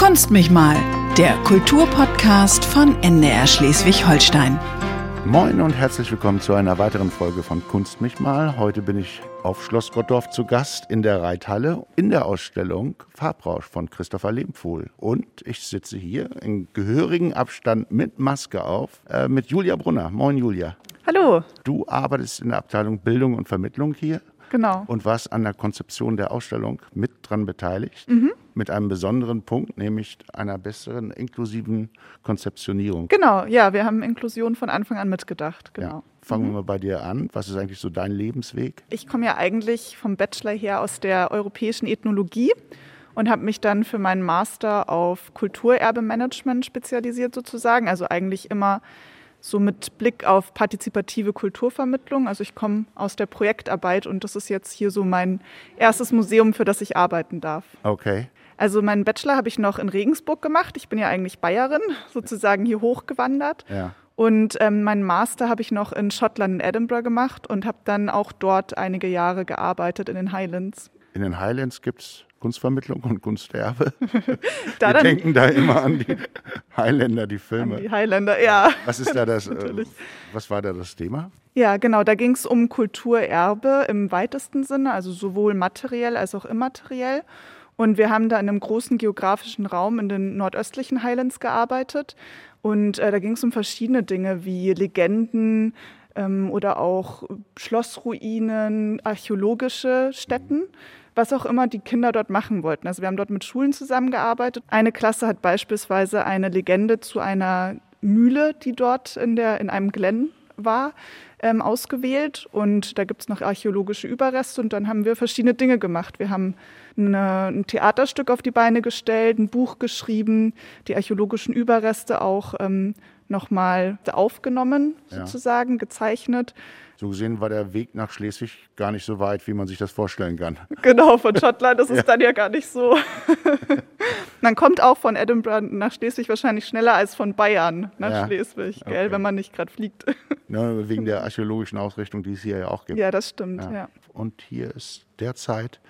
Kunst mich mal, der Kulturpodcast von NDR Schleswig-Holstein. Moin und herzlich willkommen zu einer weiteren Folge von Kunst mich mal. Heute bin ich auf Schloss Gottorf zu Gast in der Reithalle in der Ausstellung Farbrausch von Christopher Lehmpfuhl. Und ich sitze hier in gehörigen Abstand mit Maske auf äh, mit Julia Brunner. Moin Julia. Hallo. Du arbeitest in der Abteilung Bildung und Vermittlung hier Genau. und warst an der Konzeption der Ausstellung mit dran beteiligt. Mit einem besonderen Punkt, nämlich einer besseren inklusiven Konzeptionierung. Genau, ja, wir haben Inklusion von Anfang an mitgedacht. Genau. Ja. Fangen wir mal bei dir an. Was ist eigentlich so dein Lebensweg? Ich komme ja eigentlich vom Bachelor her aus der europäischen Ethnologie und habe mich dann für meinen Master auf Kulturerbemanagement spezialisiert sozusagen. Also eigentlich immer so mit Blick auf partizipative Kulturvermittlung. Also ich komme aus der Projektarbeit und das ist jetzt hier so mein erstes Museum, für das ich arbeiten darf. Okay. Also meinen Bachelor habe ich noch in Regensburg gemacht. Ich bin ja eigentlich Bayerin, sozusagen hier hochgewandert. Ja. Und ähm, meinen Master habe ich noch in Schottland, in Edinburgh gemacht und habe dann auch dort einige Jahre gearbeitet in den Highlands. In den Highlands gibt es Kunstvermittlung und Kunsterbe. Da Wir denken da immer an die Highlander, die an Filme. die Highlander, ja. Was ist da das? Äh, Natürlich. was war da das Thema? Ja, genau, da ging es um Kulturerbe im weitesten Sinne, also sowohl materiell als auch immateriell. Und wir haben da in einem großen geografischen Raum in den nordöstlichen Highlands gearbeitet. Und äh, da ging es um verschiedene Dinge wie Legenden ähm, oder auch Schlossruinen, archäologische Stätten, was auch immer die Kinder dort machen wollten. Also wir haben dort mit Schulen zusammengearbeitet. Eine Klasse hat beispielsweise eine Legende zu einer Mühle, die dort in, der, in einem Glen war, ähm, ausgewählt. Und da gibt es noch archäologische Überreste. Und dann haben wir verschiedene Dinge gemacht. Wir haben eine, ein Theaterstück auf die Beine gestellt, ein Buch geschrieben, die archäologischen Überreste auch ähm, nochmal aufgenommen, Ja. sozusagen, gezeichnet. So gesehen war der Weg nach Schleswig gar nicht so weit, wie man sich das vorstellen kann. Genau, von Schottland ist es dann ja gar nicht so. man kommt auch von Edinburgh nach Schleswig wahrscheinlich schneller als von Bayern nach Ja. Schleswig, gell, Okay. wenn man nicht gerade fliegt. Ne, wegen der archäologischen Ausrichtung, die es hier ja auch gibt. ja, das stimmt, Ja. ja. Und hier ist derzeit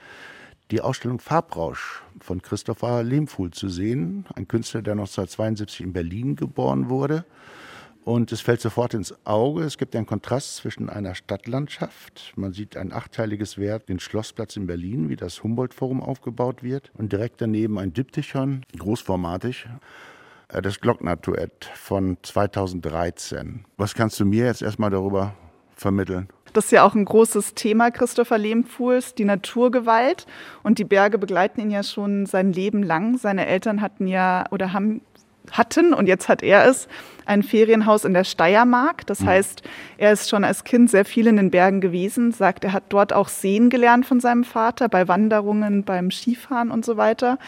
die Ausstellung Farbrausch von Christopher Lehmfuhl zu sehen. Ein Künstler, der 1972 in Berlin geboren wurde. Und es fällt sofort ins Auge. Es gibt einen Kontrast zwischen einer Stadtlandschaft. Man sieht ein achteiliges Werk, den Schlossplatz in Berlin, wie das Humboldt-Forum aufgebaut wird. Und direkt daneben ein Diptychon, großformatig. Äh, Das Glockner-Duett von 2013. Was kannst du mir jetzt erstmal darüber vermitteln? Das ist ja auch ein großes Thema Christopher Lehmpfuhls, die Naturgewalt. Und die Berge begleiten ihn ja schon sein Leben lang. Seine Eltern hatten ja oder haben hatten und jetzt hat er es ein Ferienhaus in der Steiermark. Das heißt, er ist schon als Kind sehr viel in den Bergen gewesen, sagt, er hat dort auch sehen gelernt von seinem Vater bei Wanderungen, beim Skifahren und so weiter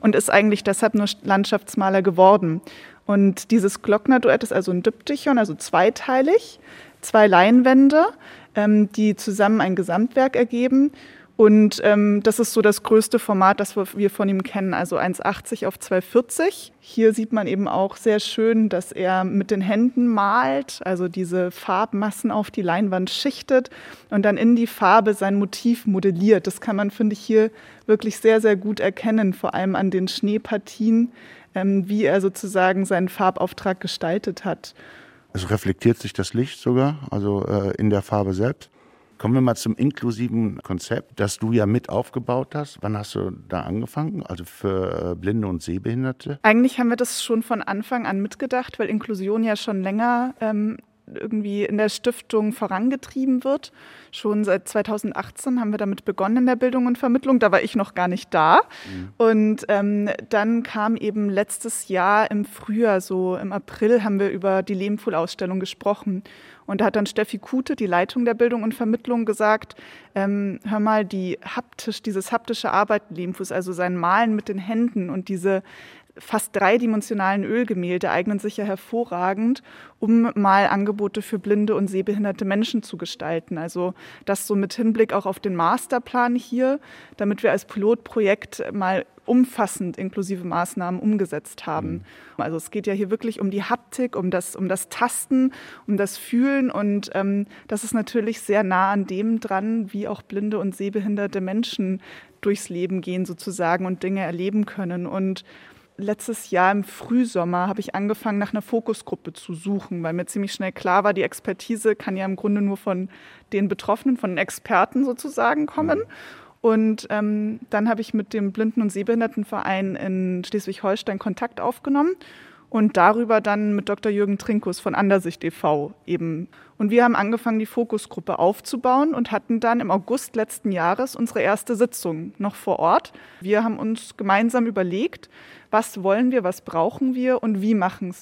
und ist eigentlich deshalb nur Landschaftsmaler geworden. Und dieses Glockner-Duett ist also ein Diptychon, also zweiteilig, zwei Leinwände, ähm, die zusammen ein Gesamtwerk ergeben. Und ähm, das ist so das größte Format, das wir- von ihm kennen, also 1,80 auf 2,40. Hier sieht man eben auch sehr schön, dass er mit den Händen malt, also diese Farbmassen auf die Leinwand schichtet und dann in die Farbe sein Motiv modelliert. Das kann man, finde ich, hier wirklich sehr, sehr gut erkennen, vor allem an den Schneepartien, ähm, wie er sozusagen seinen Farbauftrag gestaltet hat. Es reflektiert sich das Licht sogar, also äh, in der Farbe selbst. Kommen wir mal zum inklusiven Konzept, das du ja mit aufgebaut hast. Wann hast du da angefangen? Also für äh, Blinde und Sehbehinderte? Eigentlich haben wir das schon von Anfang an mitgedacht, weil Inklusion ja schon länger ähm, irgendwie in der Stiftung vorangetrieben wird. Schon seit 2018 haben wir damit begonnen in der Bildung und Vermittlung. Da war ich noch gar nicht da. Und ähm, dann kam eben letztes Jahr im Frühjahr, so im April, haben wir über die Lehmfuhl-Ausstellung gesprochen. Und da hat dann Steffi Kute, die Leitung der Bildung und Vermittlung, gesagt, ähm, hör mal, die haptisch, dieses haptische Arbeiten Lehmfuß, also sein Malen mit den Händen und diese fast dreidimensionalen Ölgemälde eignen sich ja hervorragend, um mal Angebote für blinde und sehbehinderte Menschen zu gestalten. Also das so mit Hinblick auch auf den Masterplan hier, damit wir als Pilotprojekt mal umfassend inklusive Maßnahmen umgesetzt haben. Also es geht ja hier wirklich um die Haptik, um das, um das Tasten, um das Fühlen und ähm, das ist natürlich sehr nah an dem dran, wie auch blinde und sehbehinderte Menschen durchs Leben gehen sozusagen und Dinge erleben können. Und letztes Jahr im Frühsommer habe ich angefangen, nach einer Fokusgruppe zu suchen, weil mir ziemlich schnell klar war, die Expertise kann ja im Grunde nur von den Betroffenen, von den Experten sozusagen kommen. Mhm. Und ähm, dann habe ich mit dem Blinden- und Sehbehindertenverein in Schleswig-Holstein Kontakt aufgenommen und darüber dann mit Dr. Jürgen Trinkus von Andersicht e.V. eben. Und wir haben angefangen, die Fokusgruppe aufzubauen und hatten dann im August letzten Jahres unsere erste Sitzung noch vor Ort. Wir haben uns gemeinsam überlegt, was wollen wir, was brauchen wir und wie machen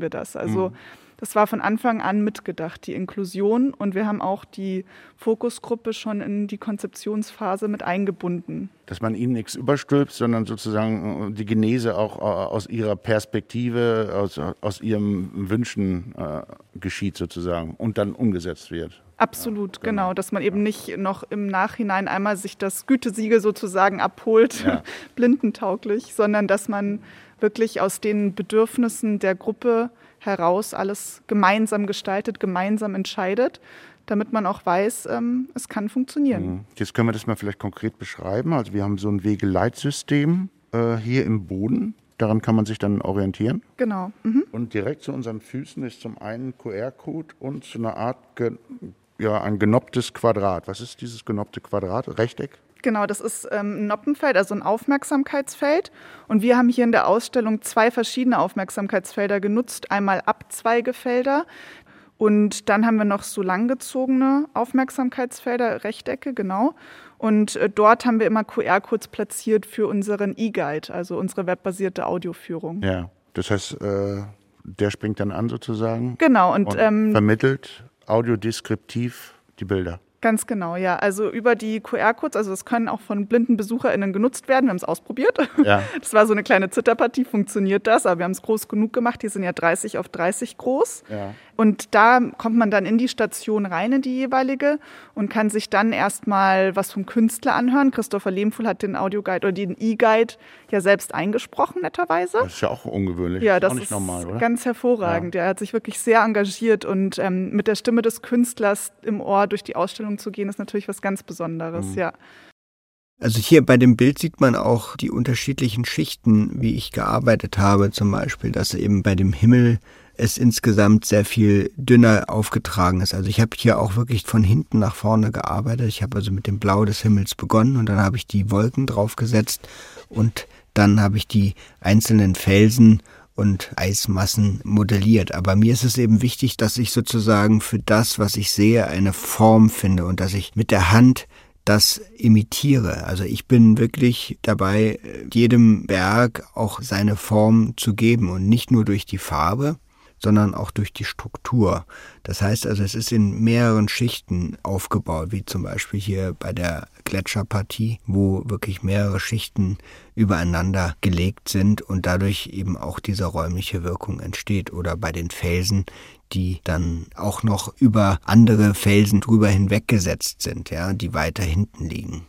wir das. Also mhm das war von Anfang an mitgedacht, die Inklusion. Und wir haben auch die Fokusgruppe schon in die Konzeptionsphase mit eingebunden. Dass man ihnen nichts überstülpt, sondern sozusagen die Genese auch äh, aus ihrer Perspektive, aus, aus ihren Wünschen äh, geschieht sozusagen und dann umgesetzt wird. Absolut, ja, genau. genau. Dass man eben nicht noch im Nachhinein einmal sich das Gütesiegel sozusagen abholt, ja. blindentauglich, sondern dass man wirklich aus den Bedürfnissen der Gruppe heraus alles gemeinsam gestaltet, gemeinsam entscheidet, damit man auch weiß, ähm, es kann funktionieren. Mhm. Jetzt können wir das mal vielleicht konkret beschreiben. Also wir haben so ein Wegeleitsystem äh, hier im Boden. Daran kann man sich dann orientieren. Genau. Mhm. Und direkt zu unseren Füßen ist zum einen QR-Code und so eine Art, ja, ein genopptes Quadrat. Was ist dieses genoppte Quadrat? Rechteck? Genau, das ist ähm, ein Noppenfeld, also ein Aufmerksamkeitsfeld. Und wir haben hier in der Ausstellung zwei verschiedene Aufmerksamkeitsfelder genutzt. Einmal Abzweigefelder und dann haben wir noch so langgezogene Aufmerksamkeitsfelder, Rechtecke, genau. Und äh, dort haben wir immer QR-Codes platziert für unseren E-Guide, also unsere webbasierte Audioführung. Ja, das heißt, äh, der springt dann an sozusagen. Genau, und, und ähm, vermittelt audiodeskriptiv die Bilder. Ganz genau, ja. Also über die QR-Codes, also das können auch von blinden BesucherInnen genutzt werden. Wir haben es ausprobiert. Ja. Das war so eine kleine Zitterpartie, funktioniert das, aber wir haben es groß genug gemacht. Die sind ja 30 auf 30 groß. Ja. Und da kommt man dann in die Station rein, in die jeweilige, und kann sich dann erstmal was vom Künstler anhören. Christopher Lehmfuhl hat den Audioguide oder den E-Guide ja selbst eingesprochen, netterweise. Das ist ja auch ungewöhnlich. Ja, das, das ist, normal, ganz hervorragend. Ja. Er hat sich wirklich sehr engagiert und ähm, mit der Stimme des Künstlers im Ohr durch die Ausstellung zu gehen, ist natürlich was ganz Besonderes, mhm. ja. Also hier bei dem Bild sieht man auch die unterschiedlichen Schichten, wie ich gearbeitet habe, zum Beispiel, dass eben bei dem Himmel es insgesamt sehr viel dünner aufgetragen ist. Also ich habe hier auch wirklich von hinten nach vorne gearbeitet. Ich habe also mit dem Blau des Himmels begonnen und dann habe ich die Wolken draufgesetzt und dann habe ich die einzelnen Felsen und Eismassen modelliert. Aber mir ist es eben wichtig, dass ich sozusagen für das, was ich sehe, eine Form finde und dass ich mit der Hand das imitiere. Also ich bin wirklich dabei, jedem Berg auch seine Form zu geben und nicht nur durch die Farbe, sondern auch durch die Struktur. Das heißt also, es ist in mehreren Schichten aufgebaut, wie zum Beispiel hier bei der Gletscherpartie, wo wirklich mehrere Schichten übereinander gelegt sind und dadurch eben auch diese räumliche Wirkung entsteht. Oder bei den Felsen, die dann auch noch über andere Felsen drüber hinweggesetzt sind, ja, die weiter hinten liegen.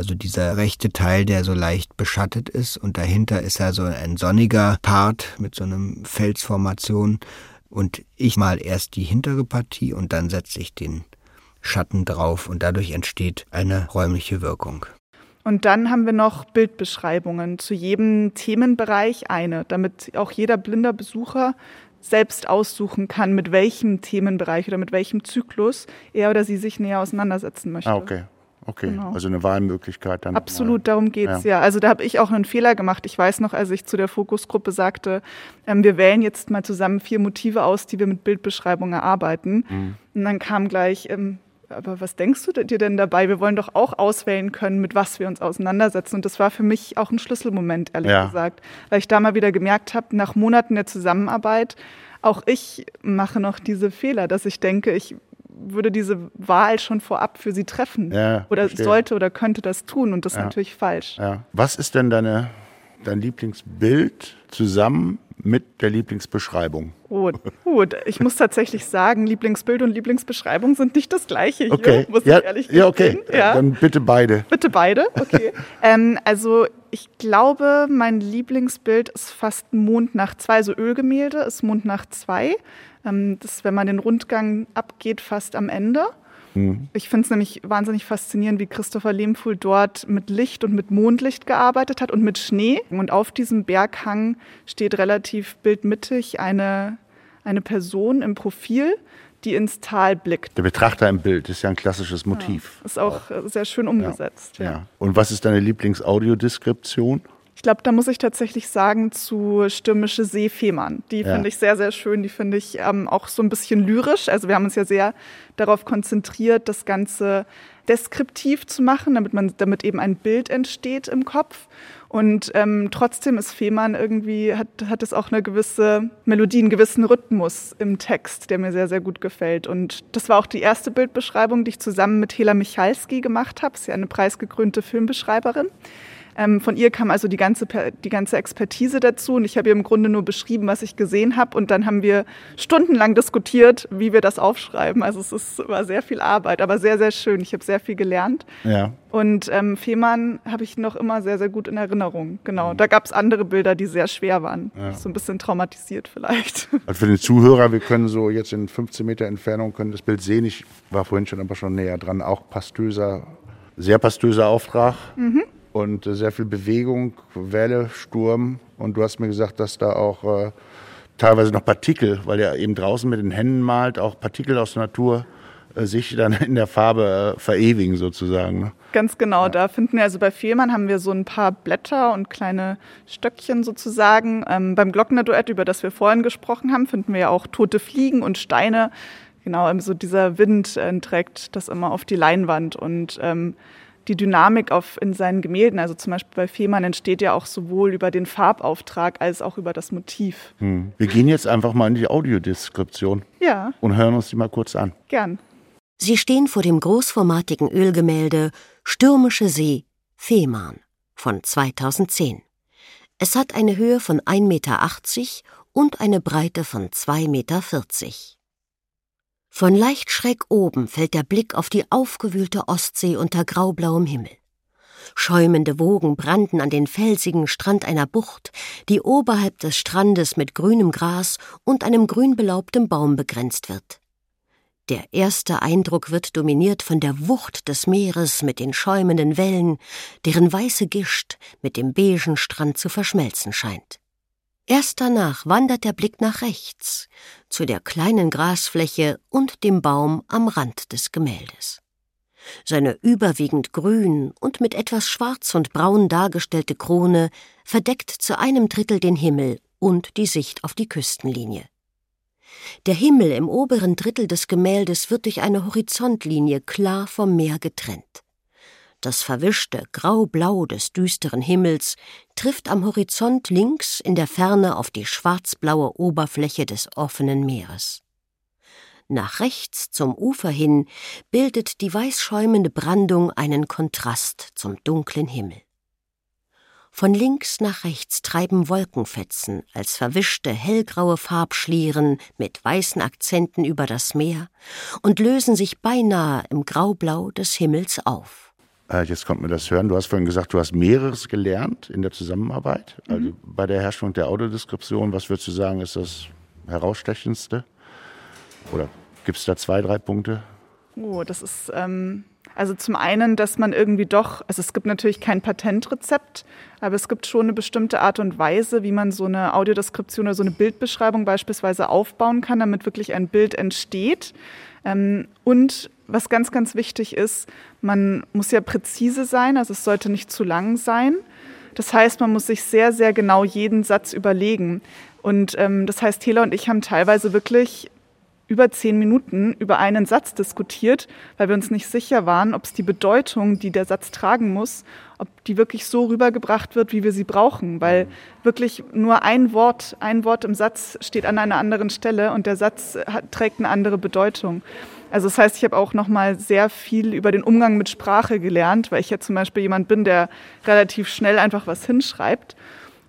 Also dieser rechte Teil, der so leicht beschattet ist und dahinter ist ja so ein sonniger Part mit so einem Felsformation und ich mal erst die hintere Partie und dann setze ich den Schatten drauf und dadurch entsteht eine räumliche Wirkung. Und dann haben wir noch Bildbeschreibungen zu jedem Themenbereich eine, damit auch jeder blinder Besucher selbst aussuchen kann, mit welchem Themenbereich oder mit welchem Zyklus er oder sie sich näher auseinandersetzen möchte. Ah, okay. Okay, genau. also eine Wahlmöglichkeit dann. Absolut, darum geht es ja. ja. Also da habe ich auch einen Fehler gemacht. Ich weiß noch, als ich zu der Fokusgruppe sagte, ähm, wir wählen jetzt mal zusammen vier Motive aus, die wir mit Bildbeschreibung erarbeiten. Mhm. Und dann kam gleich, ähm, aber was denkst du dir denn dabei? Wir wollen doch auch auswählen können, mit was wir uns auseinandersetzen. Und das war für mich auch ein Schlüsselmoment, ehrlich ja. gesagt, weil ich da mal wieder gemerkt habe, nach Monaten der Zusammenarbeit, auch ich mache noch diese Fehler, dass ich denke, ich würde diese Wahl schon vorab für sie treffen. Ja, oder verstehe. sollte oder könnte das tun und das ja. ist natürlich falsch. Ja. Was ist denn deine, dein Lieblingsbild zusammen mit der Lieblingsbeschreibung? Gut, gut. Ich muss tatsächlich sagen, Lieblingsbild und Lieblingsbeschreibung sind nicht das gleiche hier, okay. muss ja, ich ehrlich Ja, okay. Ja. Dann bitte beide. Bitte beide, okay. ähm, also ich glaube, mein Lieblingsbild ist fast Mondnacht 2, so Ölgemälde ist Mondnacht 2. Ähm, das, wenn man den Rundgang abgeht, fast am Ende. Mhm. Ich finde es nämlich wahnsinnig faszinierend, wie Christopher Lehmfuhl dort mit Licht und mit Mondlicht gearbeitet hat und mit Schnee. Und auf diesem Berghang steht relativ bildmittig eine, eine Person im Profil, die ins Tal blickt. Der Betrachter im Bild ist ja ein klassisches Motiv. Ja, ist auch ja. sehr schön umgesetzt. Ja. ja. Und was ist deine Lieblingsaudiodeskription? Ich glaube, da muss ich tatsächlich sagen zu Stürmische See Fehmarn. Die ja. finde ich sehr, sehr schön. Die finde ich ähm, auch so ein bisschen lyrisch. Also wir haben uns ja sehr darauf konzentriert, das Ganze deskriptiv zu machen, damit man, damit eben ein Bild entsteht im Kopf. Und ähm, trotzdem ist Fehmarn irgendwie, hat, hat es auch eine gewisse Melodie, einen gewissen Rhythmus im Text, der mir sehr, sehr gut gefällt. Und das war auch die erste Bildbeschreibung, die ich zusammen mit Hela Michalski gemacht habe. Sie ist ja eine preisgekrönte Filmbeschreiberin. Ähm, von ihr kam also die ganze, die ganze Expertise dazu und ich habe ihr im Grunde nur beschrieben, was ich gesehen habe und dann haben wir stundenlang diskutiert, wie wir das aufschreiben. Also es ist, war sehr viel Arbeit, aber sehr, sehr schön. Ich habe sehr viel gelernt. Ja. Und ähm, Fehmarn habe ich noch immer sehr, sehr gut in Erinnerung. Genau. Mhm. Da gab es andere Bilder, die sehr schwer waren. Ja. So ein bisschen traumatisiert vielleicht. Also für den Zuhörer, wir können so jetzt in 15 Meter Entfernung können das Bild sehen. Ich war vorhin schon aber schon näher dran. Auch pastöser, sehr pastöser Auftrag. Mhm und äh, sehr viel Bewegung, Welle, Sturm. Und du hast mir gesagt, dass da auch äh, teilweise noch Partikel, weil er eben draußen mit den Händen malt, auch Partikel aus der Natur äh, sich dann in der Farbe äh, verewigen sozusagen. Ne? Ganz genau, ja. da finden wir, also bei Fehlmann haben wir so ein paar Blätter und kleine Stöckchen sozusagen. Ähm, beim Glockner-Duett, über das wir vorhin gesprochen haben, finden wir ja auch tote Fliegen und Steine. Genau, so also dieser Wind trägt das immer auf die Leinwand und ähm, die Dynamik auf, in seinen Gemälden, also zum Beispiel bei Fehmarn, entsteht ja auch sowohl über den Farbauftrag als auch über das Motiv. Hm. Wir gehen jetzt einfach mal in die Audiodeskription. Ja. Und hören uns die mal kurz an. Gern. Sie stehen vor dem großformatigen Ölgemälde Stürmische See, Fehmarn von 2010. Es hat eine Höhe von 1,80 Meter und eine Breite von 2,40 Meter. Von leicht schräg oben fällt der Blick auf die aufgewühlte Ostsee unter graublauem Himmel. Schäumende Wogen brannten an den felsigen Strand einer Bucht, die oberhalb des Strandes mit grünem Gras und einem grünbelaubtem Baum begrenzt wird. Der erste Eindruck wird dominiert von der Wucht des Meeres mit den schäumenden Wellen, deren weiße Gischt mit dem beigen Strand zu verschmelzen scheint. Erst danach wandert der Blick nach rechts, zu der kleinen Grasfläche und dem Baum am Rand des Gemäldes. Seine überwiegend grün und mit etwas schwarz und braun dargestellte Krone verdeckt zu einem Drittel den Himmel und die Sicht auf die Küstenlinie. Der Himmel im oberen Drittel des Gemäldes wird durch eine Horizontlinie klar vom Meer getrennt. Das verwischte Grau-Blau des düsteren Himmels trifft am Horizont links in der Ferne auf die schwarzblaue Oberfläche des offenen Meeres. Nach rechts zum Ufer hin bildet die weißschäumende Brandung einen Kontrast zum dunklen Himmel. Von links nach rechts treiben Wolkenfetzen als verwischte hellgraue Farbschlieren mit weißen Akzenten über das Meer und lösen sich beinahe im Graublau des Himmels auf. Äh, jetzt kommt mir das hören. Du hast vorhin gesagt, du hast mehreres gelernt in der Zusammenarbeit. Mhm. Also bei der Herstellung der Autodeskription, was würdest du sagen, ist das herausstechendste? Oder gibt es da zwei, drei Punkte? Oh, das ist ähm, also zum einen, dass man irgendwie doch, also es gibt natürlich kein Patentrezept, aber es gibt schon eine bestimmte Art und Weise, wie man so eine Audiodeskription oder so eine Bildbeschreibung beispielsweise aufbauen kann, damit wirklich ein Bild entsteht. Ähm, und was ganz, ganz wichtig ist, man muss ja präzise sein, also es sollte nicht zu lang sein. Das heißt, man muss sich sehr, sehr genau jeden Satz überlegen. Und ähm, das heißt, Taylor und ich haben teilweise wirklich über zehn Minuten über einen Satz diskutiert, weil wir uns nicht sicher waren, ob es die Bedeutung, die der Satz tragen muss, ob die wirklich so rübergebracht wird, wie wir sie brauchen. Weil wirklich nur ein Wort, ein Wort im Satz steht an einer anderen Stelle und der Satz hat, trägt eine andere Bedeutung. Also das heißt, ich habe auch noch mal sehr viel über den Umgang mit Sprache gelernt, weil ich ja zum Beispiel jemand bin, der relativ schnell einfach was hinschreibt.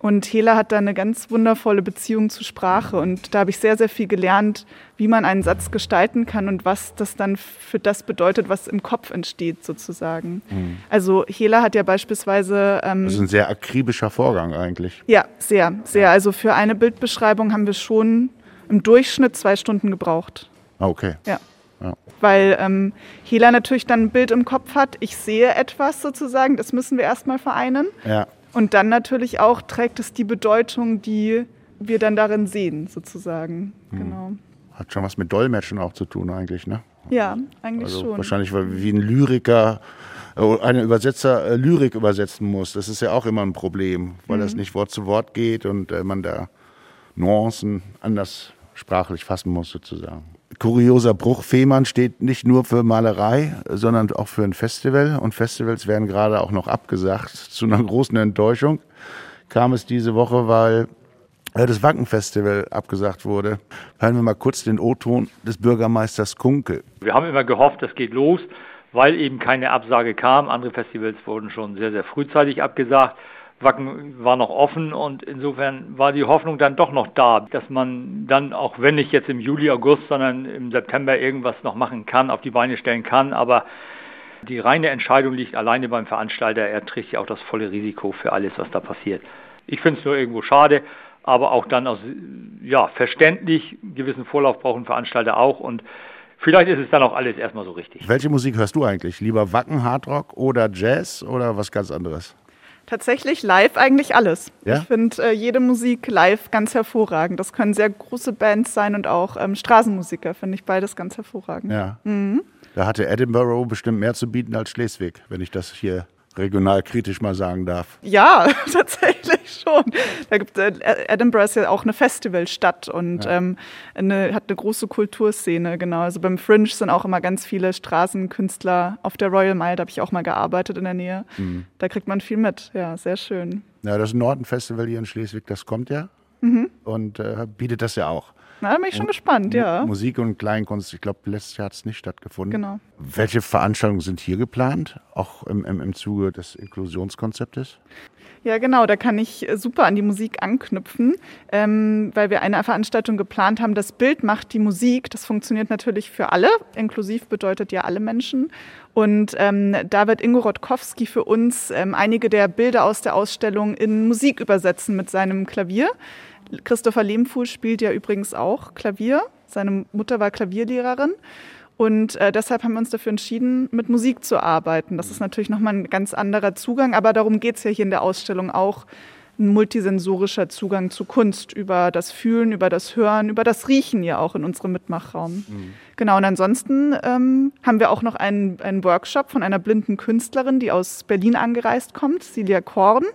Und Hela hat da eine ganz wundervolle Beziehung zur Sprache. Und da habe ich sehr, sehr viel gelernt, wie man einen Satz gestalten kann und was das dann für das bedeutet, was im Kopf entsteht, sozusagen. Mhm. Also Hela hat ja beispielsweise. Ähm, das ist ein sehr akribischer Vorgang eigentlich. Ja, sehr, sehr. Also für eine Bildbeschreibung haben wir schon im Durchschnitt zwei Stunden gebraucht. Ah, okay. Ja. Ja. Weil ähm, Hela natürlich dann ein Bild im Kopf hat, ich sehe etwas sozusagen, das müssen wir erstmal vereinen. Ja. Und dann natürlich auch trägt es die Bedeutung, die wir dann darin sehen, sozusagen. Hm. Genau. Hat schon was mit Dolmetschen auch zu tun eigentlich, ne? Ja, eigentlich Also schon. wahrscheinlich weil wie ein Lyriker, äh, ein Übersetzer äh, Lyrik übersetzen muss. Das ist ja auch immer ein Problem, weil Mhm. das nicht Wort zu Wort geht und äh, man da Nuancen anders sprachlich fassen muss sozusagen. Kurioser Bruch, Fehmarn steht nicht nur für Malerei, sondern auch für ein Festival. Und Festivals werden gerade auch noch abgesagt. Zu einer großen Enttäuschung kam es diese Woche, weil das Wacken-Festival abgesagt wurde. Hören wir mal kurz den O-Ton des Bürgermeisters Kunkel. Wir haben immer gehofft, das geht los, weil eben keine Absage kam. Andere Festivals wurden schon sehr, sehr frühzeitig abgesagt. Wacken war noch offen und insofern war die Hoffnung dann doch noch da, dass man dann, auch wenn nicht jetzt im Juli, August, sondern im September irgendwas noch machen kann, auf die Beine stellen kann. Aber die reine Entscheidung liegt alleine beim Veranstalter. Er trägt ja auch das volle Risiko für alles, was da passiert. Ich finde es nur irgendwo schade, aber auch dann aus, ja, verständlich. Gewissen Vorlauf brauchen Veranstalter auch und vielleicht ist es dann auch alles erstmal so richtig. Welche Musik hörst du eigentlich? Lieber Wacken, Hardrock oder Jazz oder was ganz anderes? Tatsächlich live eigentlich alles. Ja? Ich finde äh, jede Musik live ganz hervorragend. Das können sehr große Bands sein und auch ähm, Straßenmusiker, finde ich beides ganz hervorragend. Ja. Da hatte Edinburgh bestimmt mehr zu bieten als Schleswig, wenn ich das hier regional kritisch mal sagen darf. Ja, tatsächlich schon. Da gibt, äh, Edinburgh ist ja auch eine Festivalstadt und ähm, eine, hat eine große Kulturszene, genau. Also beim Fringe sind auch immer ganz viele Straßenkünstler auf der Royal Mile, da habe ich auch mal gearbeitet in der Nähe. Da kriegt man viel mit, ja, sehr schön. Ja, das Norden-Festival hier in Schleswig, das kommt ja und äh, bietet das ja auch. Na, da bin ich schon gespannt, ja. Musik und Kleinkunst, ich glaube, letztes Jahr hat es nicht stattgefunden. Genau. Welche Veranstaltungen sind hier geplant, auch im, im, im Zuge des Inklusionskonzeptes? Ja, genau, da kann ich äh, super an die Musik anknüpfen, ähm, weil wir eine Veranstaltung geplant haben, das Bild macht die Musik. Das funktioniert natürlich für alle. Inklusiv bedeutet ja alle Menschen. Und ähm, da wird Ingo Rodkowski für uns ähm, einige der Bilder aus der Ausstellung in Musik übersetzen mit seinem Klavier. Christopher Lehmfuhl spielt ja übrigens auch Klavier. Seine Mutter war Klavierlehrerin. Und äh, deshalb haben wir uns dafür entschieden, mit Musik zu arbeiten. Das ist natürlich nochmal ein ganz anderer Zugang, aber darum geht es ja hier in der Ausstellung auch. Ein multisensorischer Zugang zu Kunst über das Fühlen, über das Hören, über das Riechen ja auch in unserem Mitmachraum. Genau, und ansonsten ähm, haben wir auch noch einen, einen Workshop von einer blinden Künstlerin, die aus Berlin angereist kommt, Celia Korn.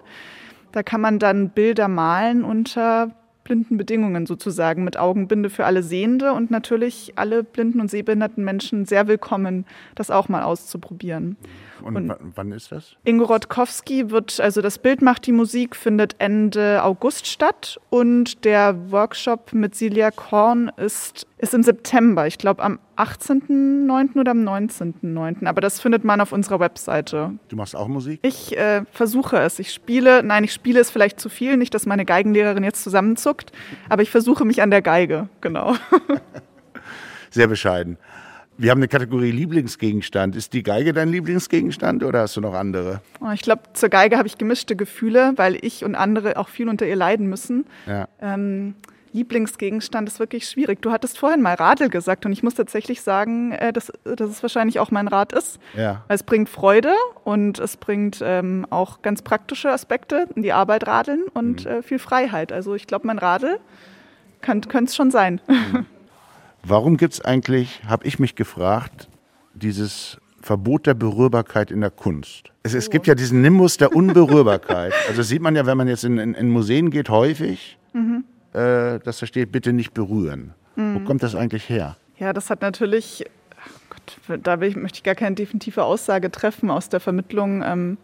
Da kann man dann Bilder malen unter blinden Bedingungen sozusagen mit Augenbinde für alle Sehende und natürlich alle blinden und sehbehinderten Menschen sehr willkommen, das auch mal auszuprobieren. Und, Und- wa- wann ist das? Ingo Rodkowski wird, also das Bild macht die Musik, findet Ende August statt und der Workshop mit Celia Korn ist, ist im September, ich glaube am 18.09. oder am 19.09. Aber das findet man auf unserer Webseite. Du machst auch Musik? Ich äh, versuche es. Ich spiele, nein, ich spiele es vielleicht zu viel, nicht, dass meine Geigenlehrerin jetzt zusammenzuckt, aber ich versuche mich an der Geige, genau. Sehr bescheiden. Wir haben eine Kategorie Lieblingsgegenstand. Ist die Geige dein Lieblingsgegenstand oder hast du noch andere? Oh, Ich glaube, zur Geige habe ich gemischte Gefühle, weil ich und andere auch viel unter ihr leiden müssen. Ja. Ähm, Lieblingsgegenstand ist wirklich schwierig. Du hattest vorhin mal Radl gesagt und ich muss tatsächlich sagen, äh, dass, dass es wahrscheinlich auch mein Rad ist. Ja. Weil Es bringt Freude und es bringt ähm, auch ganz praktische Aspekte in die Arbeit radeln und Mhm. äh, viel Freiheit. Also ich glaube, mein Radl könnte es schon sein. Warum gibt es eigentlich, habe ich mich gefragt, dieses Verbot der Berührbarkeit in der Kunst? Es, es gibt ja diesen Nimbus der Unberührbarkeit. Also das sieht man ja, wenn man jetzt in, in, in Museen geht, häufig, äh, dass da steht, bitte nicht berühren. Wo kommt das eigentlich her? Ja, das hat natürlich, ach Gott, da ich, möchte ich gar keine definitive Aussage treffen aus der Vermittlung. Ähm,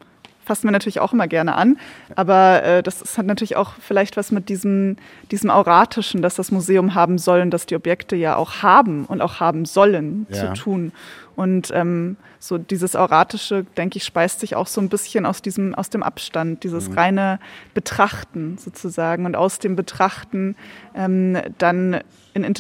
fassen wir natürlich auch immer gerne an. Aber äh, das hat natürlich auch vielleicht was mit diesem, diesem Auratischen, das das Museum haben soll und das die Objekte ja auch haben und auch haben sollen, Ja. zu tun. Und ähm, so dieses Auratische, denke ich, speist sich auch so ein bisschen aus diesem, aus dem Abstand, dieses mhm. reine Betrachten sozusagen und aus dem Betrachten ähm, dann in, in,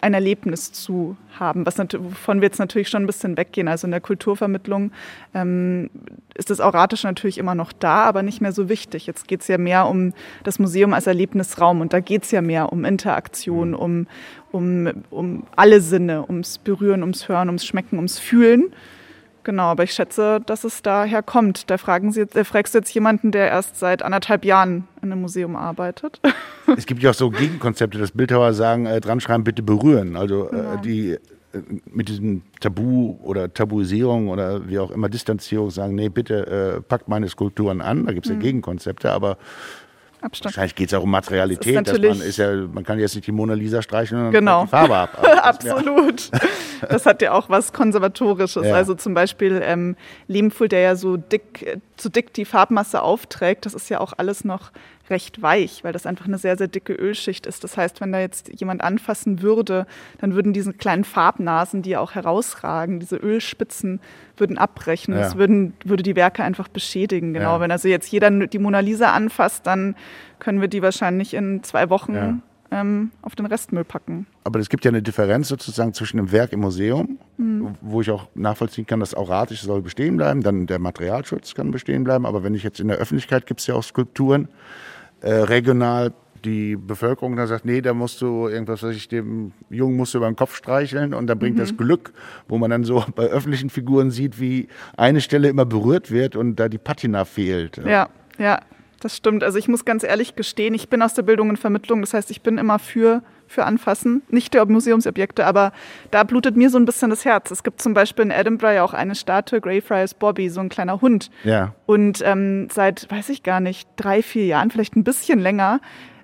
ein Erlebnis zu haben, was wovon wir jetzt natürlich schon ein bisschen weggehen. Also in der Kulturvermittlung ähm, ist das Auratische natürlich immer noch da, aber nicht mehr so wichtig. Jetzt geht es ja mehr um das Museum als Erlebnisraum und da geht es ja mehr um Interaktion, mhm. um, um, um alle Sinne, ums Berühren, ums Hören, ums Schmecken, ums Fühlen. Genau, aber ich schätze, dass es daher kommt. Da fragen Sie, äh, fragst du jetzt jemanden, der erst seit anderthalb Jahren in einem Museum arbeitet. Es gibt ja auch so Gegenkonzepte, dass Bildhauer sagen, äh, dran schreiben, bitte berühren. Also äh, genau. die äh, mit diesem Tabu oder Tabuisierung oder wie auch immer Distanzierung sagen, nee, bitte äh, packt meine Skulpturen an. Da gibt es ja mhm. Gegenkonzepte, aber Abstand. Wahrscheinlich geht es auch um Materialität. Dass man, ist ja, man kann jetzt nicht die Mona Lisa streichen und genau. die Farbe ab. Absolut. das hat ja auch was Konservatorisches. Ja. Also zum Beispiel ähm, Lehmfull, der ja so dick, so dick die Farbmasse aufträgt, das ist ja auch alles noch recht weich, weil das einfach eine sehr, sehr dicke Ölschicht ist. Das heißt, wenn da jetzt jemand anfassen würde, dann würden diese kleinen Farbnasen, die ja auch herausragen, diese Ölspitzen, würden abbrechen. Ja. Das würden, würde die Werke einfach beschädigen. Genau. Ja. Wenn also jetzt jeder die Mona Lisa anfasst, dann können wir die wahrscheinlich in zwei Wochen ja. ähm, auf den Restmüll packen. Aber es gibt ja eine Differenz sozusagen zwischen dem Werk im Museum, mhm. wo ich auch nachvollziehen kann, das Auratische soll bestehen bleiben, dann der Materialschutz kann bestehen bleiben. Aber wenn ich jetzt in der Öffentlichkeit gibt es ja auch Skulpturen, äh, regional die Bevölkerung dann sagt, nee, da musst du irgendwas, was ich dem Jungen musst du über den Kopf streicheln und dann bringt mhm. das Glück, wo man dann so bei öffentlichen Figuren sieht, wie eine Stelle immer berührt wird und da die Patina fehlt. Ja, ja, das stimmt. Also ich muss ganz ehrlich gestehen, ich bin aus der Bildung und Vermittlung, das heißt, ich bin immer für für Anfassen, nicht der Museumsobjekte, aber da blutet mir so ein bisschen das Herz. Es gibt zum Beispiel in Edinburgh ja auch eine Statue, Greyfriars Bobby, so ein kleiner Hund. Ja. Und ähm, seit, weiß ich gar nicht, drei, vier Jahren, vielleicht ein bisschen länger,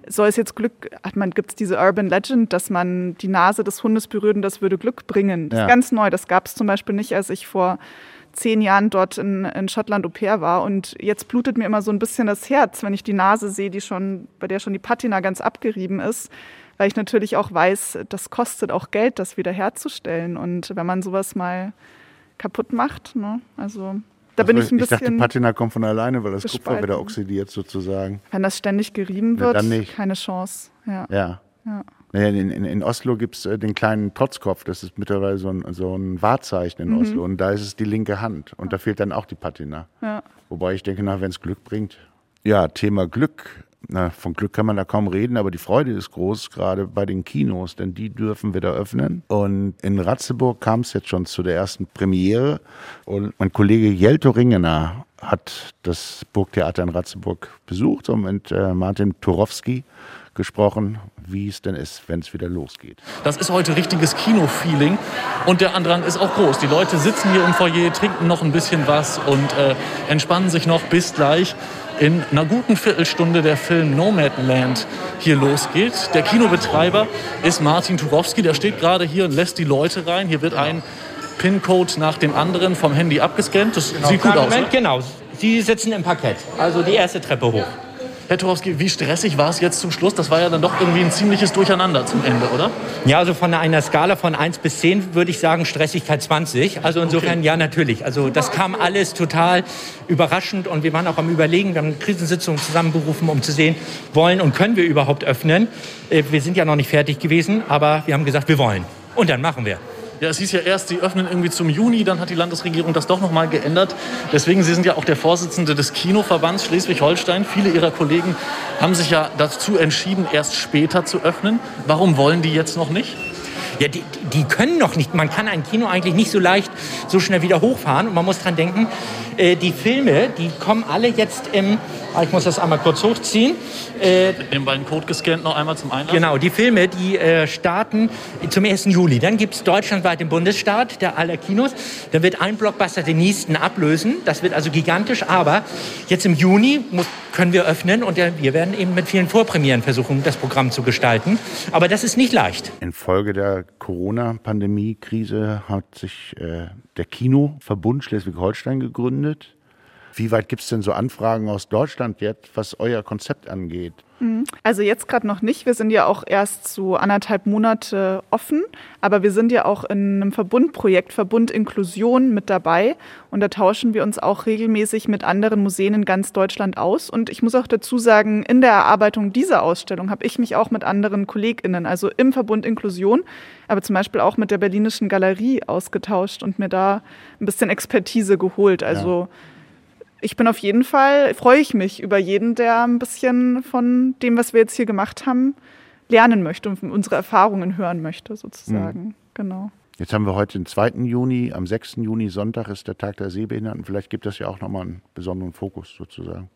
soll es jetzt Glück, hat man, gibt es diese Urban Legend, dass man die Nase des Hundes berührt und das würde Glück bringen. Das ja. ist ganz neu. Das gab es zum Beispiel nicht, als ich vor zehn Jahren dort in, in Schottland Au pair war. Und jetzt blutet mir immer so ein bisschen das Herz, wenn ich die Nase sehe, die schon, bei der schon die Patina ganz abgerieben ist weil ich natürlich auch weiß, das kostet auch Geld, das wiederherzustellen. Und wenn man sowas mal kaputt macht, ne, also da bin ich ein bisschen. Ich dachte, Patina kommt von alleine, weil das gespalten. Kupfer wieder oxidiert sozusagen. Wenn das ständig gerieben wird, ja, keine Chance. Ja. ja. ja. Naja, in, in, in, Oslo gibt es äh, den kleinen Trotzkopf, das ist mittlerweile so ein, so ein Wahrzeichen in mhm. Oslo. Und da ist es die linke Hand. Und da fehlt dann auch die Patina. Ja. Wobei ich denke, wenn es Glück bringt. Ja, Thema Glück na, von Glück kann man da kaum reden, aber die Freude ist groß, gerade bei den Kinos, denn die dürfen wieder öffnen. Und in Ratzeburg kam es jetzt schon zu der ersten Premiere. Und mein Kollege Jelto Ringener hat das Burgtheater in Ratzeburg besucht und mit äh, Martin Turowski gesprochen, wie es denn ist, wenn es wieder losgeht. Das ist heute richtiges Kino-Feeling und der Andrang ist auch groß. Die Leute sitzen hier im Foyer, trinken noch ein bisschen was und äh, entspannen sich noch bis gleich in einer guten Viertelstunde der Film Nomadland hier losgeht. Der Kinobetreiber ist Martin Turowski, der steht gerade hier und lässt die Leute rein. Hier wird ein PIN-Code nach dem anderen vom Handy abgescannt. Das genau. sieht gut aus. Moment, ne? genau. Sie sitzen im Parkett, also die erste Treppe hoch. Herr Turowski, wie stressig war es jetzt zum Schluss? Das war ja dann doch irgendwie ein ziemliches Durcheinander zum Ende, oder? Ja, also von einer Skala von 1 bis 10 würde ich sagen Stressigkeit 20. Also insofern okay. ja, natürlich. Also das kam alles total überraschend und wir waren auch am Überlegen, wir haben eine Krisensitzung zusammenberufen, um zu sehen, wollen und können wir überhaupt öffnen. Äh, wir sind ja noch nicht fertig gewesen, aber wir haben gesagt, wir wollen. Und dann machen wir. Ja, es hieß ja erst, sie öffnen irgendwie zum Juni, dann hat die Landesregierung das doch noch mal geändert. Deswegen, Sie sind ja auch der Vorsitzende des Kinoverbands Schleswig-Holstein. Viele Ihrer Kollegen haben sich ja dazu entschieden, erst später zu öffnen. Warum wollen die jetzt noch nicht? Ja, die, die können noch nicht. Man kann ein Kino eigentlich nicht so leicht so schnell wieder hochfahren. Und man muss dran denken, äh, die Filme, die kommen alle jetzt im Ah, ich muss das einmal kurz hochziehen. Äh, den beiden Code gescannt noch einmal zum Einlass. Genau, die Filme, die äh, starten zum 1. Juli. Dann gibt es deutschlandweit den Bundesstaat der aller Kinos. Dann wird ein Blockbuster den nächsten ablösen. Das wird also gigantisch. Aber jetzt im Juni muss, können wir öffnen und äh, wir werden eben mit vielen Vorpremieren versuchen, das Programm zu gestalten. Aber das ist nicht leicht. Infolge der Corona-Pandemie-Krise hat sich äh, der Kinoverbund Schleswig-Holstein gegründet Wie weit gibt es denn so Anfragen aus Deutschland jetzt, was euer Konzept angeht? Mhm. Also jetzt gerade noch nicht. Wir sind ja auch erst so anderthalb Monate offen, aber wir sind ja auch in einem Verbundprojekt, Verbund Inklusion mit dabei und da tauschen wir uns auch regelmäßig mit anderen Museen in ganz Deutschland aus. Und ich muss auch dazu sagen, in der Erarbeitung dieser Ausstellung habe ich mich auch mit anderen KollegInnen, also im Verbund Inklusion, aber zum Beispiel auch mit der Berlinischen Galerie ausgetauscht und mir da ein bisschen Expertise geholt. Also ja ich bin auf jeden Fall, freue ich mich über jeden, der ein bisschen von dem, was wir jetzt hier gemacht haben, lernen möchte und unsere Erfahrungen hören möchte, sozusagen. Mhm. Genau. Jetzt haben wir heute den 2. Juni, am 6. Juni, Sonntag ist der Tag der Sehbehinderten. Vielleicht gibt das ja auch nochmal einen besonderen Fokus sozusagen.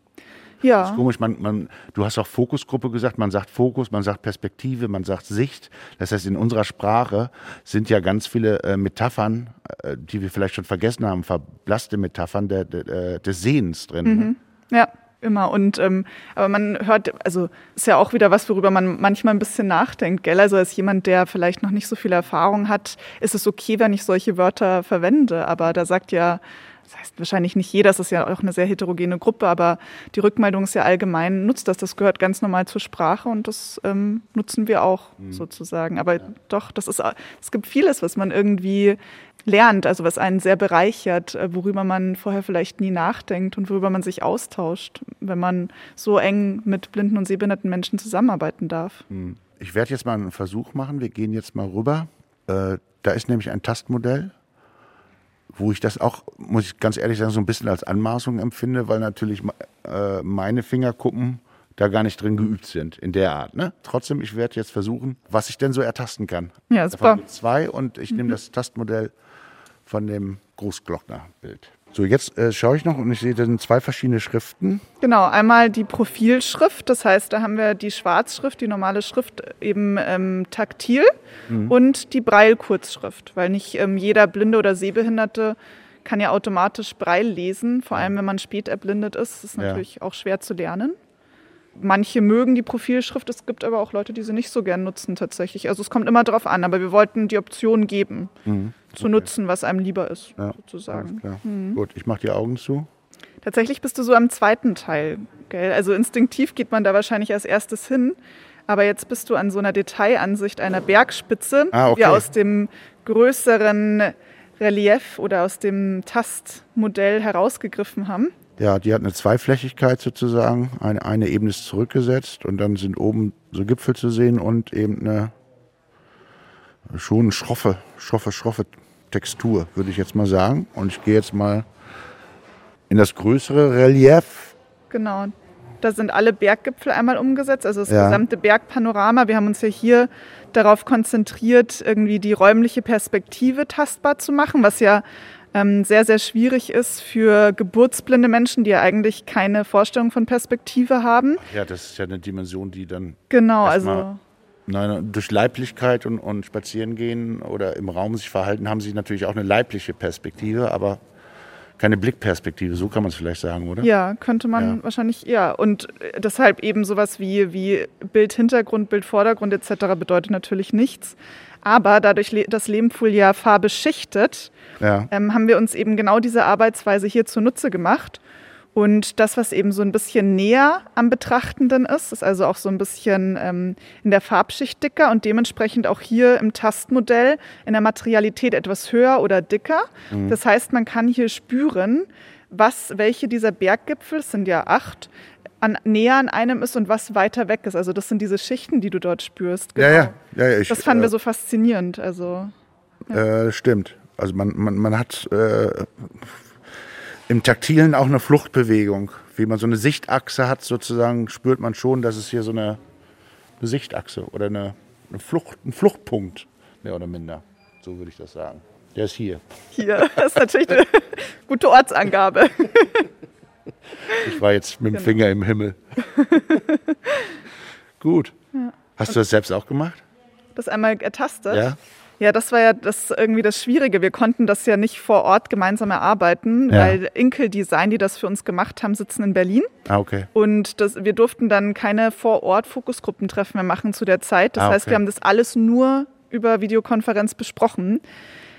Ja. Das ist komisch, man, man, du hast auch Fokusgruppe gesagt, man sagt Fokus, man sagt Perspektive, man sagt Sicht. Das heißt, in unserer Sprache sind ja ganz viele äh, Metaphern, äh, die wir vielleicht schon vergessen haben, verblasste Metaphern der, der, äh, des Sehens drin. Ne? Mhm. Ne? Ja. Immer. Und ähm, aber man hört, also ist ja auch wieder was, worüber man manchmal ein bisschen nachdenkt, gell? Also als jemand, der vielleicht noch nicht so viel Erfahrung hat, ist es okay, wenn ich solche Wörter verwende. Aber da sagt ja das heißt wahrscheinlich nicht jeder, das ist ja auch eine sehr heterogene Gruppe, aber die Rückmeldung ist ja allgemein, nutzt das, das gehört ganz normal zur Sprache und das ähm, nutzen wir auch mhm. sozusagen. Aber ja. doch, das ist, es gibt vieles, was man irgendwie lernt, also was einen sehr bereichert, äh, worüber man vorher vielleicht nie nachdenkt und worüber man sich austauscht, wenn man so eng mit blinden und sehbehinderten Menschen zusammenarbeiten darf. Mhm. Ich werde jetzt mal einen Versuch machen. Wir gehen jetzt mal rüber. Äh, da ist nämlich ein Tastmodell wo ich das auch, muss ich ganz ehrlich sagen, so ein bisschen als Anmaßung empfinde, weil natürlich äh, meine Fingerkuppen da gar nicht drin geübt sind in der Art. Ne? Trotzdem, ich werde jetzt versuchen, was ich denn so ertasten kann. Ja, super. Zwei und ich mhm. nehme das Tastmodell von dem Großglockner-Bild. So, jetzt äh, schaue ich noch und ich sehe, da sind zwei verschiedene Schriften. Genau, einmal die Profilschrift, das heißt, da haben wir die Schwarzschrift, die normale Schrift eben ähm, taktil mhm. und die Breil-Kurzschrift, weil nicht ähm, jeder Blinde oder Sehbehinderte kann ja automatisch Breil lesen, vor allem wenn man spät erblindet ist, ist natürlich ja. auch schwer zu lernen. Manche mögen die Profilschrift, es gibt aber auch Leute, die sie nicht so gern nutzen tatsächlich. Also es kommt immer darauf an, aber wir wollten die Option geben, mhm. zu okay. nutzen, was einem lieber ist, ja, sozusagen. Mhm. Gut, ich mache die Augen zu. Tatsächlich bist du so am zweiten Teil. Gell? Also instinktiv geht man da wahrscheinlich als erstes hin. Aber jetzt bist du an so einer Detailansicht einer Bergspitze, ah, okay. die wir aus dem größeren Relief oder aus dem Tastmodell herausgegriffen haben. Ja, die hat eine Zweiflächigkeit sozusagen. Eine, eine Ebene ist zurückgesetzt und dann sind oben so Gipfel zu sehen und eben eine schon schroffe, schroffe, schroffe Textur, würde ich jetzt mal sagen. Und ich gehe jetzt mal in das größere Relief. Genau. Da sind alle Berggipfel einmal umgesetzt, also das ja. gesamte Bergpanorama. Wir haben uns ja hier darauf konzentriert, irgendwie die räumliche Perspektive tastbar zu machen, was ja ähm, sehr, sehr schwierig ist für geburtsblinde Menschen, die ja eigentlich keine Vorstellung von Perspektive haben. Ja, das ist ja eine Dimension, die dann. Genau, also. Nein, durch Leiblichkeit und, und Spazierengehen oder im Raum sich verhalten, haben sie natürlich auch eine leibliche Perspektive, aber keine Blickperspektive, so kann man es vielleicht sagen, oder? Ja, könnte man ja. wahrscheinlich, ja. Und deshalb eben sowas wie, wie Bild Hintergrund, Bild Vordergrund etc. bedeutet natürlich nichts. Aber dadurch, dass Lehmfuhl ja Farbe schichtet, ja. ähm, haben wir uns eben genau diese Arbeitsweise hier zunutze gemacht. Und das, was eben so ein bisschen näher am Betrachtenden ist, ist also auch so ein bisschen ähm, in der Farbschicht dicker und dementsprechend auch hier im Tastmodell in der Materialität etwas höher oder dicker. Mhm. Das heißt, man kann hier spüren, was, welche dieser Berggipfel, es sind ja acht, an, näher an einem ist und was weiter weg ist. Also das sind diese Schichten, die du dort spürst. Genau. Ja, ja. ja, ja ich, das fanden äh, wir so faszinierend. Also, ja. äh, stimmt. Also man, man, man hat äh, im Taktilen auch eine Fluchtbewegung. Wie man so eine Sichtachse hat, sozusagen, spürt man schon, dass es hier so eine, eine Sichtachse oder eine, eine Flucht, ein Fluchtpunkt, mehr oder minder. So würde ich das sagen. Der ist hier. Hier, das ist natürlich eine gute Ortsangabe. Ich war jetzt mit dem genau. Finger im Himmel. Gut. Ja. Hast du das selbst auch gemacht? Das einmal ertastet? Ja. Ja, das war ja das irgendwie das Schwierige. Wir konnten das ja nicht vor Ort gemeinsam erarbeiten, ja. weil Inkel Design, die das für uns gemacht haben, sitzen in Berlin. Ah, okay. Und das, wir durften dann keine vor Ort Fokusgruppentreffen mehr machen zu der Zeit. Das ah, okay. heißt, wir haben das alles nur über Videokonferenz besprochen.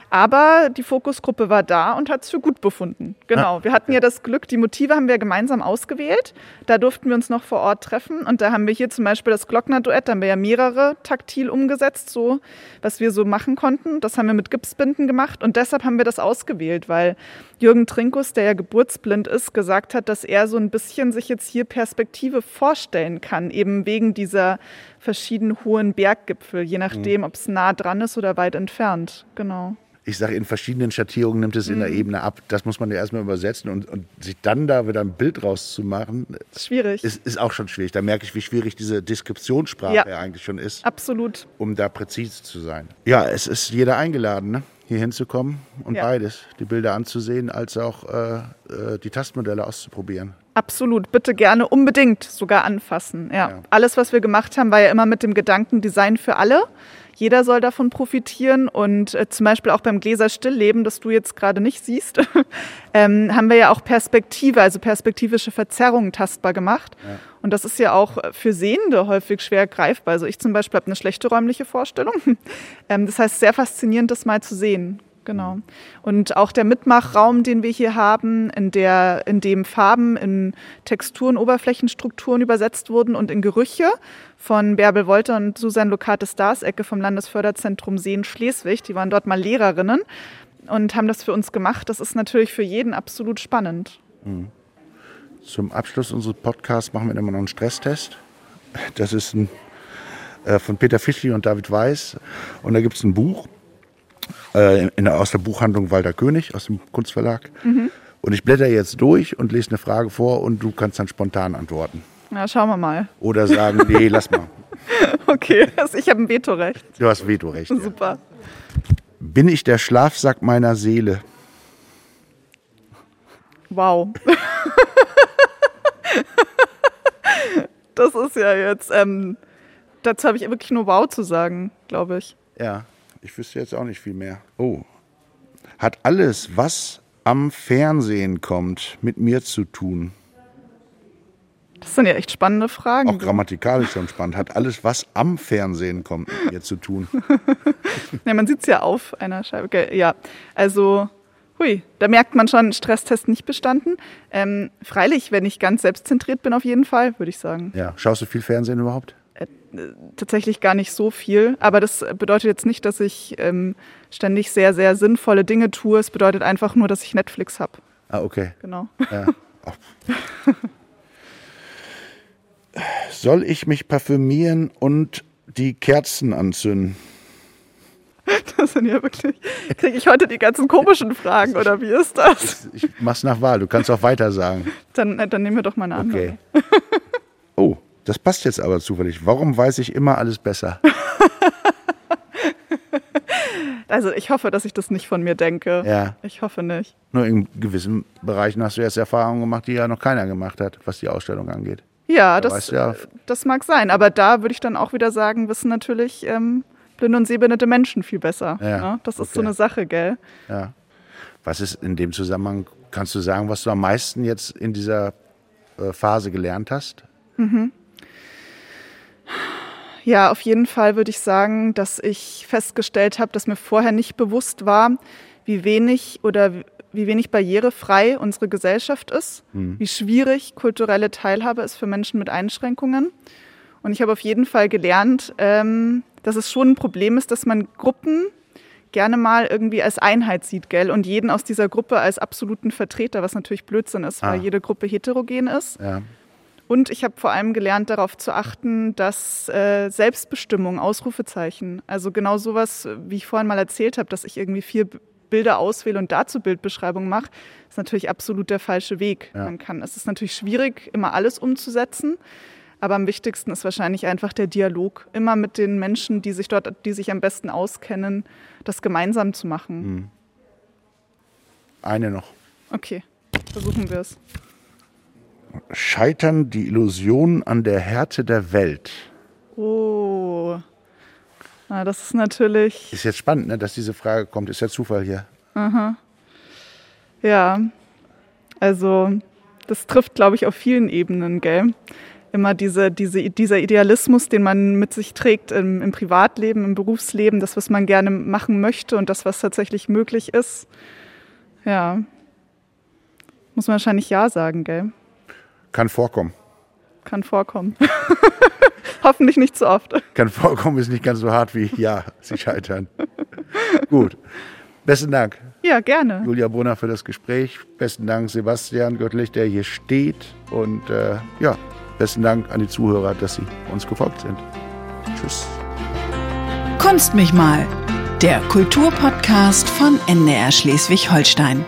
Aber die Fokusgruppe war da und hat es für gut befunden. Genau. Ah, wir hatten ja das Glück, die Motive haben wir gemeinsam ausgewählt. Da durften wir uns noch vor Ort treffen. Und da haben wir hier zum Beispiel das Glockner-Duett, da haben wir ja mehrere taktil umgesetzt, so was wir so machen konnten. Das haben wir mit Gipsbinden gemacht. Und deshalb haben wir das ausgewählt, weil Jürgen Trinkus, der ja geburtsblind ist, gesagt hat, dass er so ein bisschen sich jetzt hier Perspektive vorstellen kann, eben wegen dieser verschiedenen hohen Berggipfel, je nachdem, ob es nah dran ist oder weit entfernt. Genau ich sage, in verschiedenen Schattierungen nimmt es in der Ebene ab. Das muss man ja erstmal übersetzen und, und sich dann da wieder ein Bild rauszumachen. Schwierig. Ist, ist auch schon schwierig. Da merke ich, wie schwierig diese Deskriptionssprache ja, eigentlich schon ist. Absolut. Um da präzise zu sein. Ja, es ist jeder eingeladen, ne? Hier hinzukommen und ja. beides, die Bilder anzusehen, als auch äh, äh, die Tastmodelle auszuprobieren. Absolut, bitte gerne unbedingt sogar anfassen. Ja. ja. Alles, was wir gemacht haben, war ja immer mit dem Gedanken Design für alle. Jeder soll davon profitieren und äh, zum Beispiel auch beim Gläser Stillleben, das du jetzt gerade nicht siehst, ähm, haben wir ja auch Perspektive, also perspektivische Verzerrungen tastbar gemacht. Ja. Und das ist ja auch für Sehende häufig schwer greifbar. Also ich zum Beispiel habe eine schlechte räumliche Vorstellung. ähm, das heißt, sehr faszinierend, das mal zu sehen. Genau. Und auch der Mitmachraum, den wir hier haben, in, der, in dem Farben in Texturen, Oberflächenstrukturen übersetzt wurden und in Gerüche von Bärbel Wolter und Susan Lokate Stars-Ecke vom Landesförderzentrum Seen Schleswig. Die waren dort mal Lehrerinnen und haben das für uns gemacht. Das ist natürlich für jeden absolut spannend. Mhm. Zum Abschluss unseres Podcasts machen wir immer noch einen Stresstest. Das ist ein, äh, von Peter Fischli und David Weiß. Und da gibt es ein Buch äh, in, aus der Buchhandlung Walter König aus dem Kunstverlag. Mhm. Und ich blätter jetzt durch und lese eine Frage vor und du kannst dann spontan antworten. Na, schauen wir mal. Oder sagen, nee, lass mal. okay, also ich habe ein Vetorecht. Du hast Vetorecht. Super. Ja. Bin ich der Schlafsack meiner Seele? Wow. das ist ja jetzt, ähm, dazu habe ich wirklich nur Wow zu sagen, glaube ich. Ja. Ich wüsste jetzt auch nicht viel mehr. Oh. Hat alles, was am Fernsehen kommt, mit mir zu tun? Das sind ja echt spannende Fragen. Auch grammatikalisch schon spannend. Hat alles, was am Fernsehen kommt, mit mir zu tun? ja, man sieht es ja auf einer Scheibe. Ja, also, hui, da merkt man schon, Stresstest nicht bestanden. Ähm, freilich, wenn ich ganz selbstzentriert bin, auf jeden Fall, würde ich sagen. Ja, schaust du viel Fernsehen überhaupt? tatsächlich gar nicht so viel. Aber das bedeutet jetzt nicht, dass ich ähm, ständig sehr, sehr sinnvolle Dinge tue. Es bedeutet einfach nur, dass ich Netflix habe. Ah, okay. Genau. Ja. Soll ich mich parfümieren und die Kerzen anzünden? Das sind ja wirklich. Kriege ich heute die ganzen komischen Fragen oder wie ist das? Ich mach's nach Wahl. Du kannst auch weiter sagen. Dann, äh, dann nehmen wir doch mal eine andere. Okay. Oh. Das passt jetzt aber zufällig. Warum weiß ich immer alles besser? also ich hoffe, dass ich das nicht von mir denke. Ja. Ich hoffe nicht. Nur in gewissen Bereichen hast du jetzt Erfahrungen gemacht, die ja noch keiner gemacht hat, was die Ausstellung angeht. Ja, das, ja das mag sein. Aber da würde ich dann auch wieder sagen, wissen natürlich ähm, blinde und sehbehinderte Menschen viel besser. Ja, ne? Das ist okay. so eine Sache, gell? Ja. Was ist in dem Zusammenhang, kannst du sagen, was du am meisten jetzt in dieser äh, Phase gelernt hast? Mhm. Ja, auf jeden Fall würde ich sagen, dass ich festgestellt habe, dass mir vorher nicht bewusst war, wie wenig oder wie wenig barrierefrei unsere Gesellschaft ist, mhm. wie schwierig kulturelle Teilhabe ist für Menschen mit Einschränkungen. Und ich habe auf jeden Fall gelernt, ähm, dass es schon ein Problem ist, dass man Gruppen gerne mal irgendwie als Einheit sieht, gell? Und jeden aus dieser Gruppe als absoluten Vertreter, was natürlich Blödsinn ist, ah. weil jede Gruppe heterogen ist. Ja. Und ich habe vor allem gelernt, darauf zu achten, dass äh, Selbstbestimmung, Ausrufezeichen, also genau sowas, wie ich vorhin mal erzählt habe, dass ich irgendwie vier Bilder auswähle und dazu Bildbeschreibung mache, ist natürlich absolut der falsche Weg. Ja. Man kann, es ist natürlich schwierig, immer alles umzusetzen. Aber am wichtigsten ist wahrscheinlich einfach der Dialog. Immer mit den Menschen, die sich dort, die sich am besten auskennen, das gemeinsam zu machen. Hm. Eine noch. Okay, versuchen wir es scheitern die Illusionen an der Härte der Welt? Oh, Na, das ist natürlich. Ist jetzt spannend, ne, dass diese Frage kommt. Ist ja Zufall hier. Aha. Ja, also das trifft, glaube ich, auf vielen Ebenen, gell? Immer diese, diese, dieser Idealismus, den man mit sich trägt im, im Privatleben, im Berufsleben, das, was man gerne machen möchte und das, was tatsächlich möglich ist. Ja. Muss man wahrscheinlich Ja sagen, gell? Kann vorkommen. Kann vorkommen. Hoffentlich nicht zu oft. Kann vorkommen, ist nicht ganz so hart wie Ja, sie scheitern. Gut. Besten Dank. Ja, gerne. Julia Brunner für das Gespräch. Besten Dank, Sebastian Göttlich, der hier steht. Und äh, ja, besten Dank an die Zuhörer, dass sie uns gefolgt sind. Tschüss. Kunst mich mal, der Kulturpodcast von NDR Schleswig-Holstein.